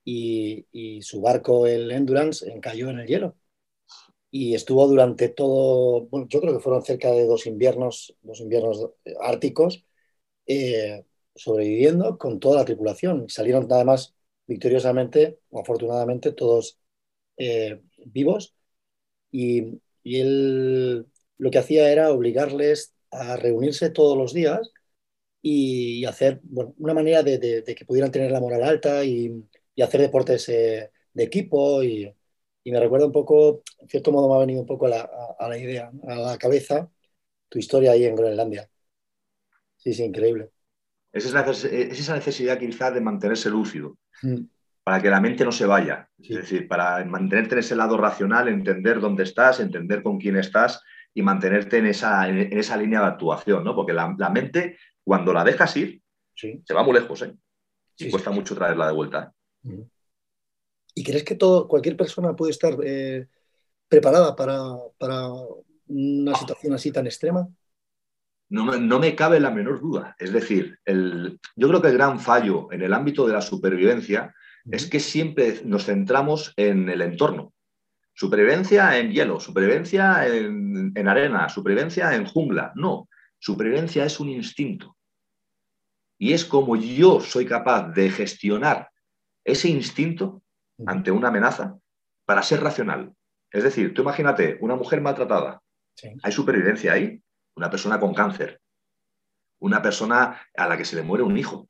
y, y, su barco, el Endurance, encalló en el hielo. Y estuvo durante todo, bueno, yo creo que fueron cerca de dos inviernos, dos inviernos árticos, eh, sobreviviendo con toda la tripulación. Salieron nada más victoriosamente, o afortunadamente, todos eh, vivos. Y, él lo que hacía era obligarles a reunirse todos los días y, hacer una manera de, que pudieran tener la moral alta y, hacer deportes eh, de equipo. Y, me recuerda un poco, en cierto modo me ha venido un poco a la, a la idea, a la cabeza, tu historia ahí en Groenlandia. Sí, sí, increíble. Es esa necesidad quizás de mantenerse lúcido, mm. para que la mente no se vaya. Es decir, para mantenerte en ese lado racional, entender dónde estás, entender con quién estás y mantenerte en esa, en esa línea de actuación, ¿no? Porque la, mente, cuando la dejas ir, se va muy lejos, ¿eh? Y cuesta mucho traerla de vuelta. ¿eh? ¿Y crees que todo, cualquier persona puede estar eh, preparada para, para una situación así tan extrema? No, me cabe la menor duda. Es decir, el, yo creo que el gran fallo en el ámbito de la supervivencia es que siempre nos centramos en el entorno. Supervivencia en hielo, supervivencia en, en arena, supervivencia en jungla. No, supervivencia es un instinto. Y es como yo soy capaz de gestionar ese instinto ante una amenaza para ser racional. Es decir, tú imagínate una mujer maltratada. Hay supervivencia ahí una persona con cáncer, una persona a la que se le muere un hijo.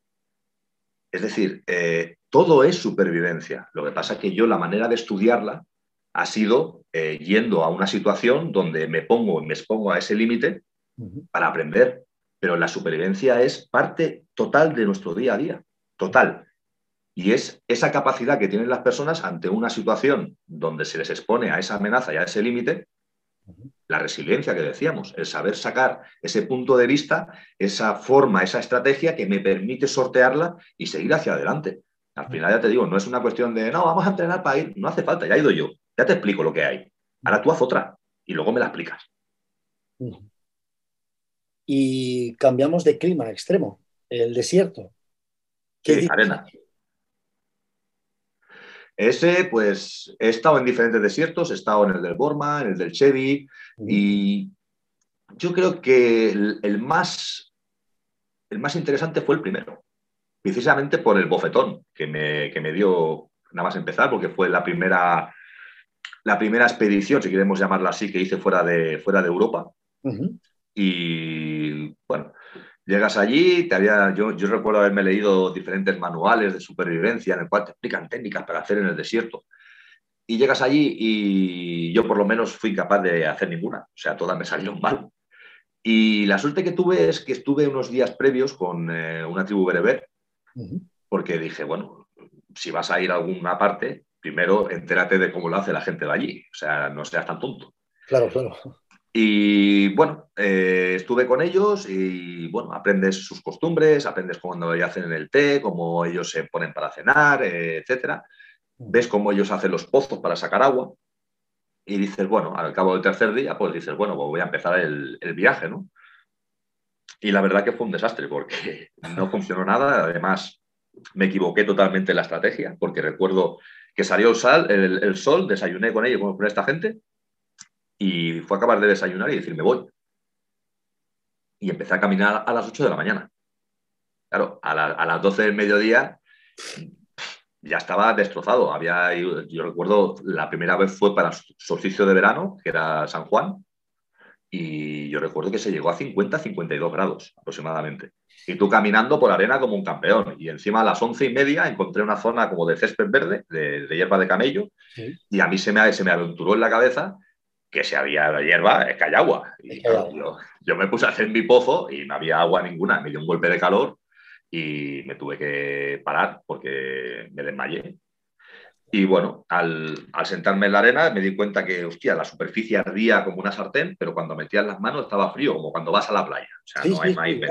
Es decir, eh, todo es supervivencia. Lo que pasa es que yo la manera de estudiarla ha sido eh, yendo a una situación donde me pongo, me expongo a ese límite para aprender. Pero la supervivencia es parte total de nuestro día a día, total. Y es esa capacidad que tienen las personas ante una situación donde se les expone a esa amenaza y a ese límite, la resiliencia que decíamos, el saber sacar ese punto de vista, esa forma, esa estrategia que me permite sortearla y seguir hacia adelante. Al final ya te digo, no es una cuestión de, no, vamos a entrenar para ir, no hace falta, ya he ido yo, ya te explico lo que hay. Ahora tú haz otra y luego me la explicas. Y cambiamos de clima extremo, el desierto. ¿Qué arena. Ese, pues, he estado en diferentes desiertos, he estado en el del Borma, en el del Chevy, y yo creo que el, más, el más interesante fue el primero, precisamente por el bofetón que me, que me dio nada más empezar, porque fue la primera, la primera expedición, si queremos llamarla así, que hice fuera de, fuera de Europa. Y bueno, llegas allí, te había, yo, yo recuerdo haberme leído diferentes manuales de supervivencia en el cual te explican técnicas para hacer en el desierto. Y llegas allí y yo por lo menos fui incapaz de hacer ninguna, o sea, todas me salieron mal. Y la suerte que tuve es que estuve unos días previos con eh, una tribu bereber, porque dije, bueno, si vas a ir a alguna parte, primero entérate de cómo lo hace la gente de allí, o sea, no seas tan tonto. Claro, claro. Y bueno, eh, estuve con ellos y bueno, aprendes sus costumbres, aprendes cuando hacen el té, cómo ellos se ponen para cenar, eh, etcétera. Ves cómo ellos hacen los pozos para sacar agua y dices, bueno, al cabo del tercer día, pues dices, bueno, pues voy a empezar el, el viaje, ¿no? Y la verdad que fue un desastre porque no funcionó nada. Además, me equivoqué totalmente en la estrategia porque recuerdo que salió el, el, sol, desayuné con ellos, con esta gente, y fue a acabar de desayunar y decir, me voy. Y empecé a caminar a las 8 de la mañana. Claro, a, a las 12 del mediodía ya estaba destrozado. Había, yo recuerdo, la primera vez fue para solsticio de verano, que era San Juan, y yo recuerdo que se llegó a 50, 52 grados aproximadamente y tú caminando por arena como un campeón. Y encima a las once y media encontré una zona como de césped verde, de, hierba de camello, y a mí se me, se me aventuró en la cabeza que si había hierba es que hay agua. Y yo, yo, me puse a hacer mi pozo y no había agua ninguna, me dio un golpe de calor y me tuve que parar porque me desmayé. Y bueno, al, al, sentarme en la arena me di cuenta que, hostia, la superficie ardía como una sartén, pero cuando metías las manos estaba frío, como cuando vas a la playa. O sea, no hay más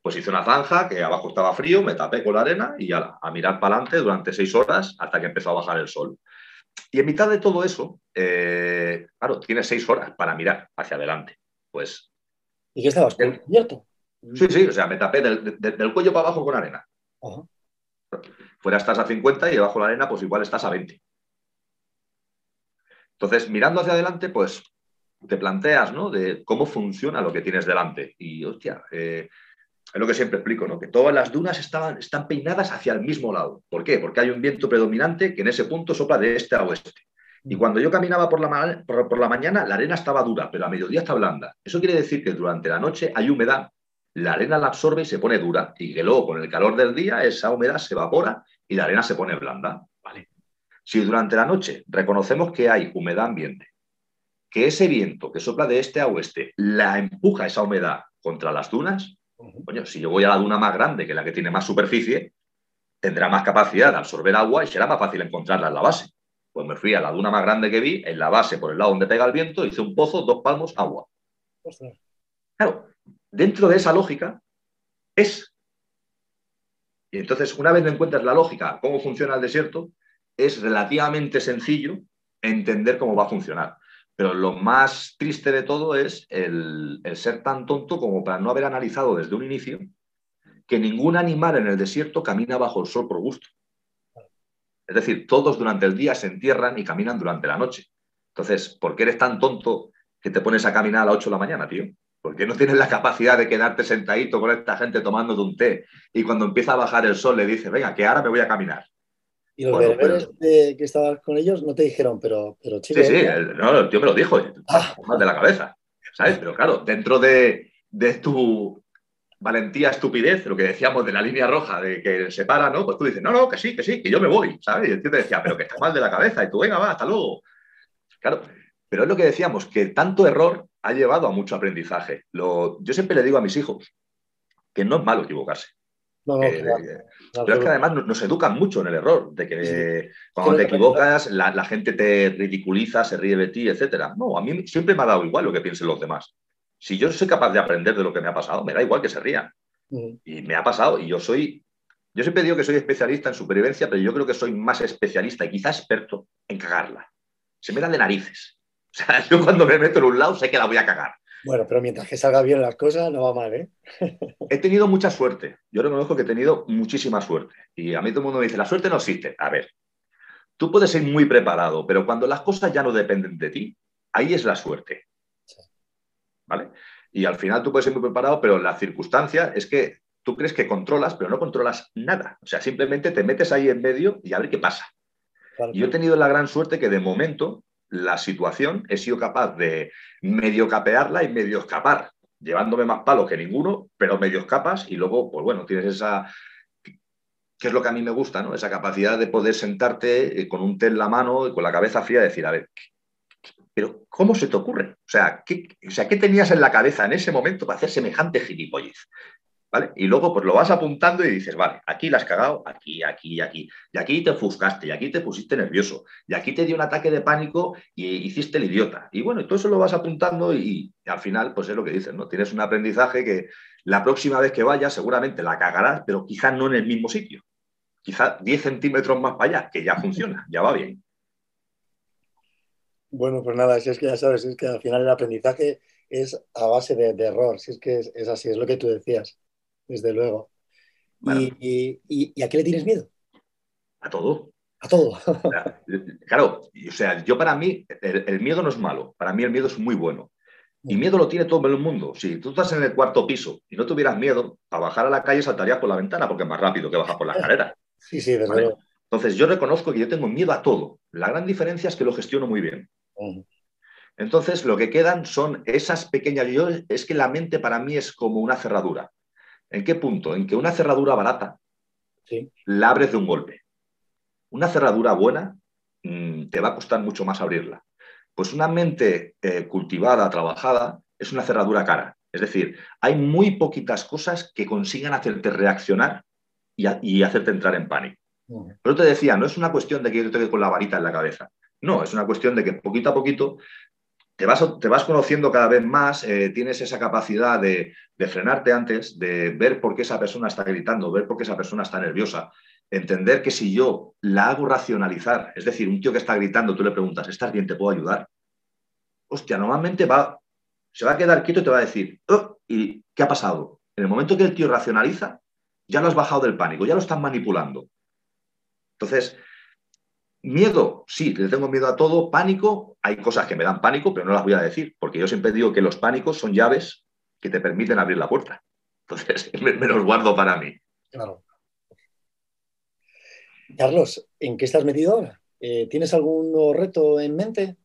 pues hice una zanja que abajo estaba frío, me tapé con la arena y a, a mirar para adelante durante seis horas hasta que empezó a bajar el sol. Y en mitad de todo eso, eh, claro, tienes seis horas para mirar hacia adelante. Pues. ¿Y qué estabas cubierto? Sí, sí, o sea, me tapé del, del, cuello para abajo con arena. Fuera estás a 50 y debajo de la arena, pues igual estás a 20. Entonces, mirando hacia adelante, pues te planteas, ¿no? De cómo funciona lo que tienes delante. Y, hostia, eh, es lo que siempre explico, ¿no? que todas las dunas estaban, están peinadas hacia el mismo lado. ¿Por qué? Porque hay un viento predominante que en ese punto sopla de este a oeste. Y mm. cuando yo caminaba por la, por, la mañana, la arena estaba dura, pero a mediodía está blanda. Eso quiere decir que durante la noche hay humedad, la arena la absorbe y se pone dura, y que luego con el calor del día esa humedad se evapora y la arena se pone blanda. ¿vale? Si durante la noche reconocemos que hay humedad ambiente, que ese viento que sopla de este a oeste la empuja esa humedad contra las dunas, Coño, si yo voy a la duna más grande, que la que tiene más superficie, tendrá más capacidad de absorber agua y será más fácil encontrarla en la base. Pues me fui a la duna más grande que vi, en la base, por el lado donde pega el viento, hice un pozo, dos palmos, agua. Claro, dentro de esa lógica es. Y entonces, una vez encuentras la lógica, cómo funciona el desierto, es relativamente sencillo entender cómo va a funcionar. Pero lo más triste de todo es el, ser tan tonto como para no haber analizado desde un inicio que ningún animal en el desierto camina bajo el sol por gusto. Es decir, todos durante el día se entierran y caminan durante la noche. Entonces, ¿por qué eres tan tonto que te pones a caminar a las 8 de la mañana, tío? ¿Por qué no tienes la capacidad de quedarte sentadito con esta gente tomándote un té y cuando empieza a bajar el sol le dices, venga, que ahora me voy a caminar? Y los bueno, que estabas con ellos no te dijeron, pero, pero chico. Sí, sí, el, no, el tío me lo dijo, ah. más de la cabeza, ¿sabes? Pero claro, dentro de, de, tu valentía, estupidez, lo que decíamos de la línea roja, de que se para, ¿no? Pues tú dices, no, no, que sí, que sí, que yo me voy, ¿sabes? Y el tío te decía, pero que está mal de la cabeza, y tú, venga, va, hasta luego. Claro, pero es lo que decíamos, que tanto error ha llevado a mucho aprendizaje. Lo, yo siempre le digo a mis hijos que no es malo equivocarse. Pero es que además nos educan mucho en el error, de que cuando te equivocas la, gente te ridiculiza, se ríe de ti, etc. No, a mí siempre me ha dado igual lo que piensen los demás. Si yo soy capaz de aprender de lo que me ha pasado, me da igual que se rían. Y me ha pasado, y yo soy, yo siempre digo que soy especialista en supervivencia, pero yo creo que soy más especialista y quizás experto en cagarla. Se me dan de narices. O sea, yo cuando me meto en un lado sé que la voy a cagar. Bueno, pero mientras que salga bien las cosas, no va mal, ¿eh? he tenido mucha suerte. Yo reconozco que he tenido muchísima suerte. Y a mí todo el mundo me dice, la suerte no existe. A ver, tú puedes ser muy preparado, pero cuando las cosas ya no dependen de ti, ahí es la suerte. ¿Vale? Y al final tú puedes ser muy preparado, pero la circunstancia es que tú crees que controlas, pero no controlas nada. O sea, simplemente te metes ahí en medio y a ver qué pasa. y yo he tenido la gran suerte que de momento la situación, he sido capaz de medio capearla y medio escapar, llevándome más palos que ninguno, pero medio escapas y luego, pues bueno, tienes esa, que es lo que a mí me gusta, ¿no? Esa capacidad de poder sentarte eh, con un té en la mano y con la cabeza fría y decir, a ver, pero ¿cómo se te ocurre? O sea, ¿qué, o sea, ¿qué tenías en la cabeza en ese momento para hacer semejante gilipollez? Y luego pues lo vas apuntando y dices, vale, aquí la has cagado, aquí, aquí, aquí. Y aquí te ofuscaste, y aquí te pusiste nervioso, y aquí te dio un ataque de pánico y hiciste el idiota. Y bueno, todo eso lo vas apuntando y, y al final, pues es lo que dices, ¿no? Tienes un aprendizaje que la próxima vez que vayas seguramente la cagarás, pero quizás no en el mismo sitio. Quizás 10 centímetros más para allá, que ya funciona, ya va bien. Bueno, pues nada, si es que ya sabes, es que al final el aprendizaje es a base de, error, si es que es, así, es lo que tú decías, desde luego. Y, a qué le tienes miedo? A todo. A todo. claro, o sea, yo para mí el, miedo no es malo, para mí el miedo es muy bueno. Y miedo lo tiene todo el mundo. Si tú estás en el cuarto piso y no tuvieras miedo, a bajar a la calle saltarías por la ventana porque es más rápido que bajar por la escalera. Sí, sí, desde luego. Entonces yo reconozco que yo tengo miedo a todo. La gran diferencia es que lo gestiono muy bien. Entonces, lo que quedan son esas pequeñas. Yo, es que la mente para mí es como una cerradura. ¿En qué punto? En que una cerradura barata la abres de un golpe. Una cerradura buena mm, te va a costar mucho más abrirla. Pues una mente eh, cultivada, trabajada, es una cerradura cara. Es decir, hay muy poquitas cosas que consigan hacerte reaccionar y, hacerte entrar en pánico. Pero te decía, no es una cuestión de que yo te quede con la varita en la cabeza. No, es una cuestión de que poquito a poquito te vas, te vas conociendo cada vez más, eh, tienes esa capacidad de, frenarte antes, de ver por qué esa persona está gritando, ver por qué esa persona está nerviosa, entender que si yo la hago racionalizar, es decir, un tío que está gritando, tú le preguntas, ¿estás bien? ¿Te puedo ayudar? Hostia, normalmente va, se va a quedar quieto y te va a decir, oh, ¿y qué ha pasado? En el momento que el tío racionaliza, ya lo has bajado del pánico, ya lo están manipulando. Entonces, Miedo, sí, le tengo miedo a todo. Pánico, hay cosas que me dan pánico, pero no las voy a decir, porque yo siempre digo que los pánicos son llaves que te permiten abrir la puerta. Entonces, me, los guardo para mí. Claro. Carlos, ¿en qué estás metido ahora? Eh, ¿Tienes algún nuevo reto en mente?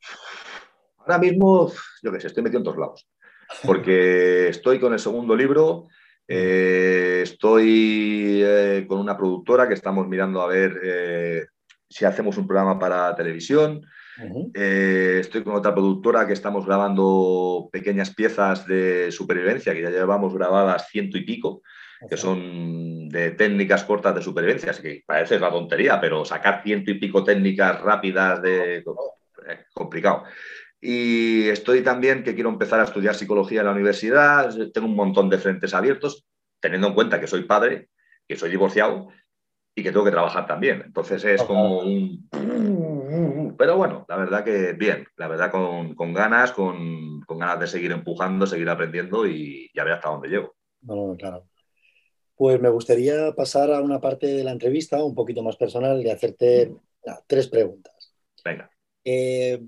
Ahora mismo, yo qué sé, estoy metido en todos lados. Porque estoy con el segundo libro, eh, estoy eh, con una productora que estamos mirando a ver si hacemos un programa para televisión. Eh, estoy con otra productora que estamos grabando pequeñas piezas de supervivencia, que ya llevamos grabadas ciento y pico, que son de técnicas cortas de supervivencia. Así que parece la tontería, pero sacar ciento y pico técnicas rápidas de... es complicado. Y estoy también que quiero empezar a estudiar psicología en la universidad. Tengo un montón de frentes abiertos, teniendo en cuenta que soy padre, que soy divorciado y que tengo que trabajar también. Entonces es como un... Pero bueno, la verdad que bien, la verdad con, ganas, con, ganas de seguir empujando, seguir aprendiendo y ya ver hasta dónde llego. No, claro. Pues me gustaría pasar a una parte de la entrevista un poquito más personal y hacerte tres preguntas. Venga. Eh,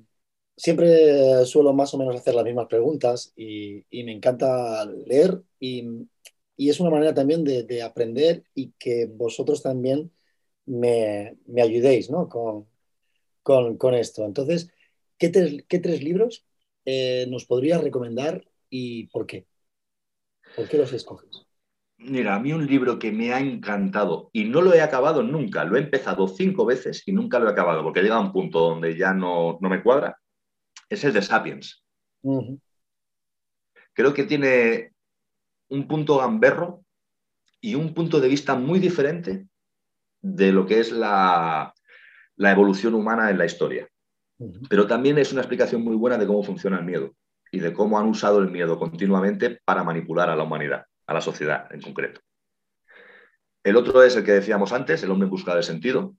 siempre suelo más o menos hacer las mismas preguntas y, y me encanta leer y y es una manera también de, aprender y que vosotros también me, ayudéis ¿no? con, con, esto. Entonces, ¿qué tres, libros eh, nos podrías recomendar y por qué? ¿Por qué los escoges? Mira, a mí un libro que me ha encantado y no lo he acabado nunca, lo he empezado cinco veces y nunca lo he acabado porque llega a un punto donde ya no, me cuadra, es el de Sapiens. Creo que tiene un punto gamberro y un punto de vista muy diferente de lo que es la, evolución humana en la historia. Pero también es una explicación muy buena de cómo funciona el miedo y de cómo han usado el miedo continuamente para manipular a la humanidad, a la sociedad en concreto. El otro es el que decíamos antes, El hombre en busca de sentido.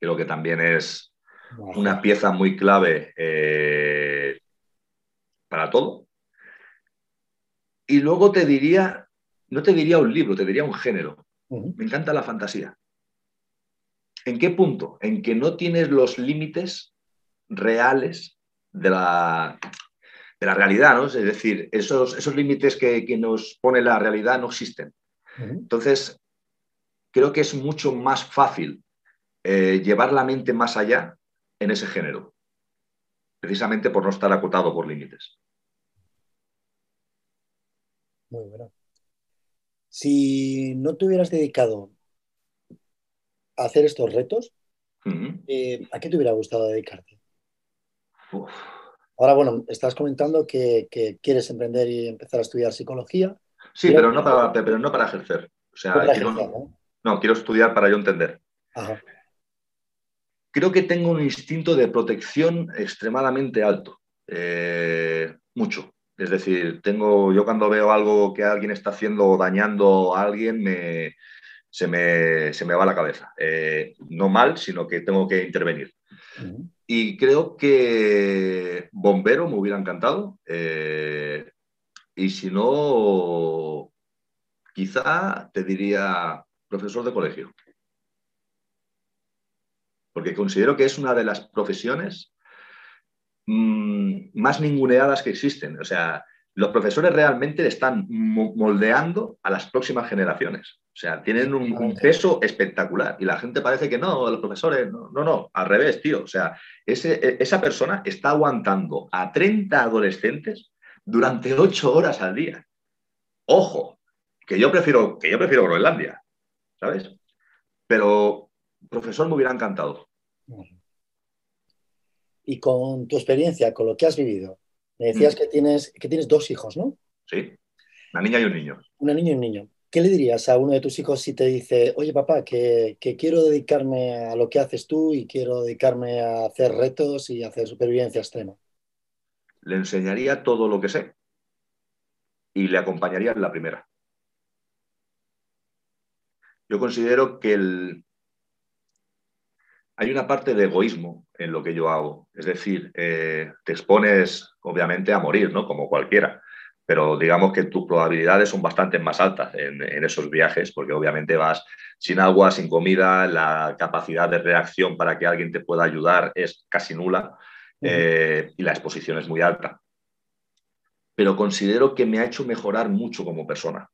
Creo que también es una pieza muy clave eh, para todo. Y luego te diría, no te diría un libro, te diría un género. Me encanta la fantasía. ¿En qué punto? En que no tienes los límites reales de la, de la realidad, ¿no? Es decir, esos, esos límites que, nos pone la realidad no existen. Entonces, creo que es mucho más fácil eh, llevar la mente más allá en ese género. precisamente por no estar acotado por límites. Muy bueno. Si no te hubieras dedicado a hacer estos retos, eh, ¿a qué te hubiera gustado dedicarte? Ahora, bueno, estás comentando que, quieres emprender y empezar a estudiar psicología. Sí, pero no, para, pero no para ejercer. O sea, quiero, ¿no? quiero estudiar para yo entender. Creo que tengo un instinto de protección extremadamente alto. Eh, mucho. Es decir, tengo, yo cuando veo algo que alguien está haciendo o dañando a alguien, se, me, va la cabeza. Eh, no mal, sino que tengo que intervenir. Y creo que bombero me hubiera encantado. Eh, y si no, quizá te diría profesor de colegio. Porque considero que es una de las profesiones mm, más ninguneadas que existen. O sea, los profesores realmente están moldeando a las próximas generaciones. O sea, tienen un, peso espectacular y la gente parece que no, los profesores, no, no, no al revés, tío. O sea, e, esa persona está aguantando a 30 adolescentes durante 8 horas al día. Ojo, que yo prefiero, que yo prefiero Groenlandia, ¿sabes? Pero profesor me hubiera encantado. Y con tu experiencia, con lo que has vivido, me decías mm. que, tienes, que tienes dos hijos, ¿no? Sí, una niña y un niño. Una niña y un niño. ¿Qué le dirías a uno de tus hijos si te dice, oye papá, que, quiero dedicarme a lo que haces tú y quiero dedicarme a hacer retos y a hacer supervivencia extrema? Le enseñaría todo lo que sé y le acompañaría en la primera. Yo considero que el... hay una parte de egoísmo en lo que yo hago. Es decir, eh, te expones obviamente a morir, ¿no? Como cualquiera pero digamos que tus probabilidades son bastante más altas en, esos viajes, porque obviamente vas sin agua, sin comida, la capacidad de reacción para que alguien te pueda ayudar es casi nula eh, y la exposición es muy alta. Pero considero que me ha hecho mejorar mucho como persona.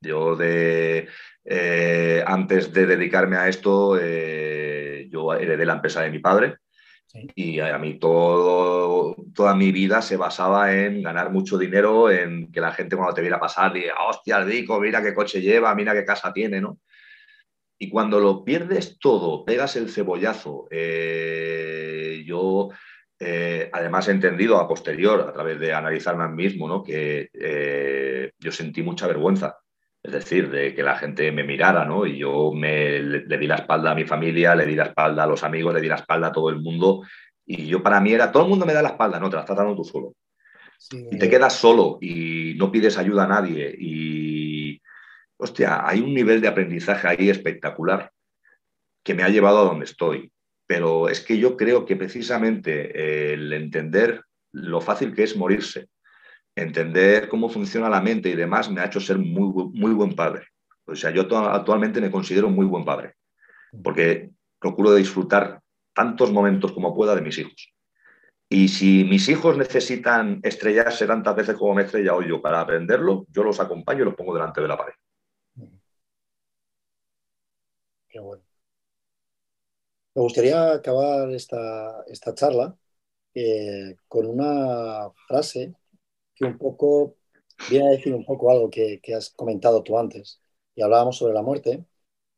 Yo de, eh, antes de dedicarme a esto, eh, yo heredé la empresa de mi padre, y a mí todo, toda mi vida se basaba en ganar mucho dinero, en que la gente cuando te viera pasar diga, hostia, el Dico, mira qué coche lleva, mira qué casa tiene, ¿no? Y cuando lo pierdes todo, pegas el cebollazo, eh, yo eh, además he entendido a posterior, a través de analizarme a mí mismo, ¿no? que eh, yo sentí mucha vergüenza es decir, de que la gente me mirara, ¿no? Y yo me, le, di la espalda a mi familia, le di la espalda a los amigos, le di la espalda a todo el mundo. Y yo para mí era, todo el mundo me da la espalda, no, te la estás dando tú solo. Y te quedas solo y no pides ayuda a nadie. Y, hostia, hay un nivel de aprendizaje ahí espectacular que me ha llevado a donde estoy. Pero es que yo creo que precisamente el entender lo fácil que es morirse, entender cómo funciona la mente y demás me ha hecho ser muy, muy buen padre. O sea, yo actualmente me considero muy buen padre, porque procuro disfrutar tantos momentos como pueda de mis hijos. Y si mis hijos necesitan estrellarse tantas veces como me he estrellado yo para aprenderlo, yo los acompaño y los pongo delante de la pared. Qué bueno. Me gustaría acabar esta, esta charla eh, con una frase que un poco viene a decir un poco algo que, has comentado tú antes. Y hablábamos sobre la muerte.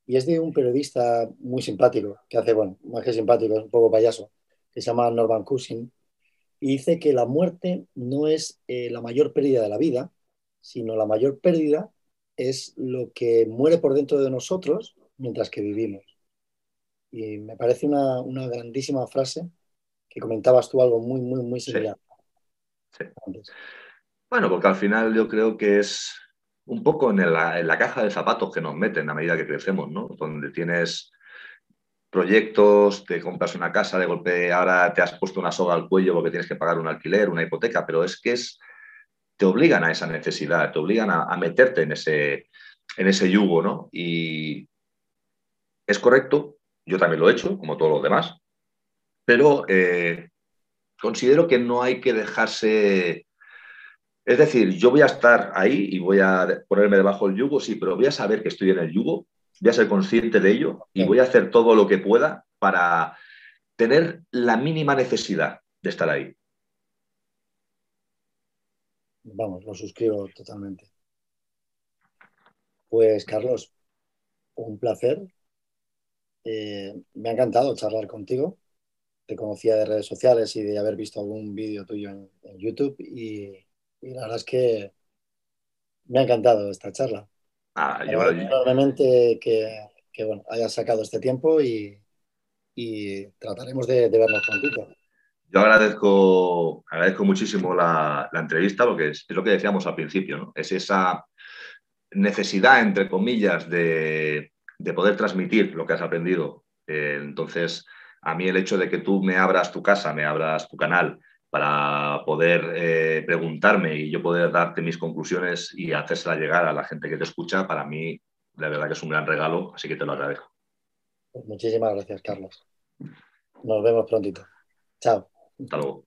Y es de un periodista muy simpático, que hace, bueno, más que simpático, es un poco payaso, que se llama Norman Cushing. Y dice que la muerte no es eh, la mayor pérdida de la vida, sino la mayor pérdida es lo que muere por dentro de nosotros mientras que vivimos. Y me parece una, una grandísima frase que comentabas tú algo muy, muy, muy similar. Sí. Bueno, porque al final yo creo que es un poco en la, caja de zapatos que nos meten a medida que crecemos, ¿no? Donde tienes proyectos, te compras una casa, de golpe ahora te has puesto una soga al cuello porque tienes que pagar un alquiler, una hipoteca, pero es que es, te obligan a esa necesidad, te obligan a, meterte en ese, en ese yugo, ¿no? Y es correcto, yo también lo he hecho, como todos los demás, pero eh, considero que no hay que dejarse es decir, yo voy a estar ahí y voy a ponerme debajo del yugo, sí, pero voy a saber que estoy en el yugo, voy a ser consciente de ello y voy a hacer todo lo que pueda para tener la mínima necesidad estar ahí. Vamos, lo suscribo totalmente. Pues Carlos, un placer. Eh, me ha encantado charlar contigo. Te conocía de redes sociales y de haber visto algún vídeo tuyo en, YouTube y, la verdad es que me ha encantado esta charla. Ah, yo, que, que, bueno, hayas sacado este tiempo y, trataremos de, vernos prontito. Yo agradezco, agradezco muchísimo la, entrevista porque es, lo que decíamos al principio, ¿no? Es esa necesidad, entre comillas, de, poder transmitir lo que has aprendido. Eh, entonces, a mí el hecho de que tú me abras tu casa, me abras tu canal para poder eh, preguntarme y yo poder darte mis conclusiones y hacérsela llegar a la gente que te escucha, para mí, la verdad que es un gran regalo, así que te lo agradezco. Pues muchísimas gracias, Carlos. Nos vemos prontito. Chao. Hasta luego.